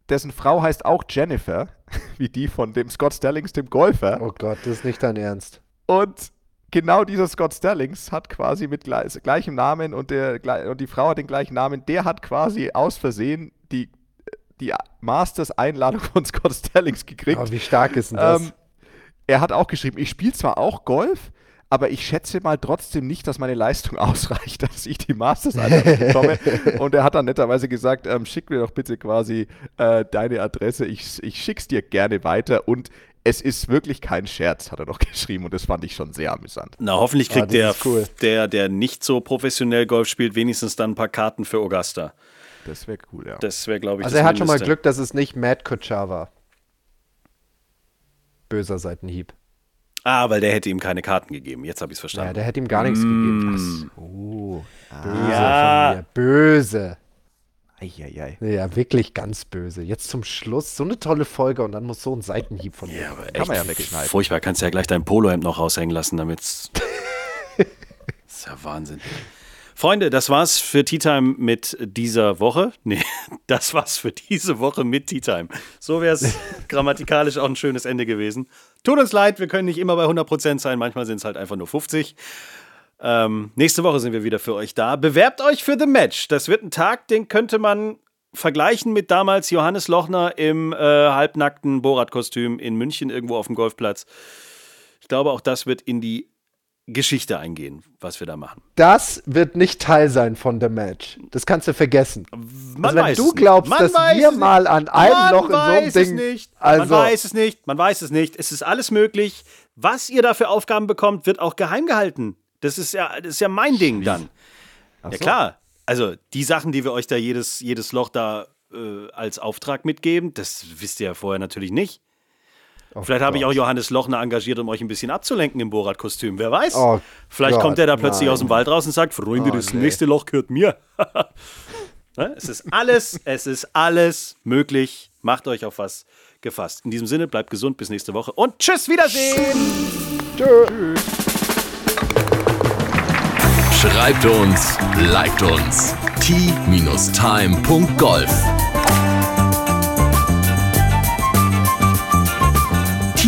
Dessen Frau heißt auch Jennifer, wie die von dem Scott Sterlings, dem Golfer. Oh Gott, das ist nicht dein Ernst. Und genau dieser Scott Sterlings hat quasi mit gle gleichem Namen und, der, und die Frau hat den gleichen Namen, der hat quasi aus Versehen die, die Masters-Einladung von Scott Sterlings gekriegt. Oh, wie stark ist denn das? Ähm, er hat auch geschrieben, ich spiele zwar auch Golf, aber ich schätze mal trotzdem nicht, dass meine Leistung ausreicht, dass ich die Masters bekomme. Und er hat dann netterweise gesagt, ähm, schick mir doch bitte quasi äh, deine Adresse, ich, ich schick's dir gerne weiter und es ist wirklich kein Scherz, hat er noch geschrieben und das fand ich schon sehr amüsant. Na, hoffentlich kriegt Ah, der, cool. der, der nicht so professionell Golf spielt, wenigstens dann ein paar Karten für Augusta. Das wäre cool, ja. Das wäre, glaube ich, also das er hat schon mal Mindeste. Glück, dass es nicht Matt Kuchar war. Böser Seitenhieb. Ah, weil der hätte ihm keine Karten gegeben. Jetzt habe ich es Ja, verstanden. der hätte ihm gar nichts gegeben. Mm. Oh. Böse Ja. von mir. Böse. Eieiei. Ja, wirklich ganz böse. Jetzt zum Schluss so eine tolle Folge und dann muss so ein Seitenhieb von mir. Ja, aber Kann echt man ja wegschneiden. Furchtbar, kannst ja gleich dein Polohemd noch raushängen lassen, damit's. das ist ja Wahnsinn. Freunde, das war's für Tea Time mit dieser Woche. Nee, das war's für diese Woche mit Tea Time. So wäre es grammatikalisch auch ein schönes Ende gewesen. Tut uns leid, wir können nicht immer bei 100% sein, manchmal sind es halt einfach nur 50. Ähm, nächste Woche sind wir wieder für euch da. Bewerbt euch für The Match. Das wird ein Tag, den könnte man vergleichen mit damals Johannes Lochner im äh, halbnackten Borat-Kostüm in München irgendwo auf dem Golfplatz. Ich glaube, auch das wird in die Geschichte eingehen, was wir da machen. Das wird nicht Teil sein von The Match. Das kannst du vergessen. Man also wenn du glaubst, dass wir mal an einem man Loch in so einem Ding. Nicht. Also, man weiß es nicht. Man weiß es nicht. Es ist alles möglich. Was ihr da für Aufgaben bekommt, wird auch geheim gehalten. Das ist ja, das ist ja mein Ding dann. Ach ja, so. klar. Also, die Sachen, die wir euch da jedes, jedes Loch da äh, als Auftrag mitgeben, das wisst ihr ja vorher natürlich nicht. Oh Vielleicht habe ich auch Johannes Lochner engagiert, um euch ein bisschen abzulenken im Borat-Kostüm. Wer weiß? Oh Vielleicht Gott, kommt er da plötzlich nein. aus dem Wald raus und sagt: Freunde, oh, das nee. nächste Loch gehört mir. ne? Es ist alles, es ist alles möglich. Macht euch auf was gefasst. In diesem Sinne, bleibt gesund, bis nächste Woche und tschüss, Wiedersehen. Tschüss. Schreibt uns, liked uns. t-time.golf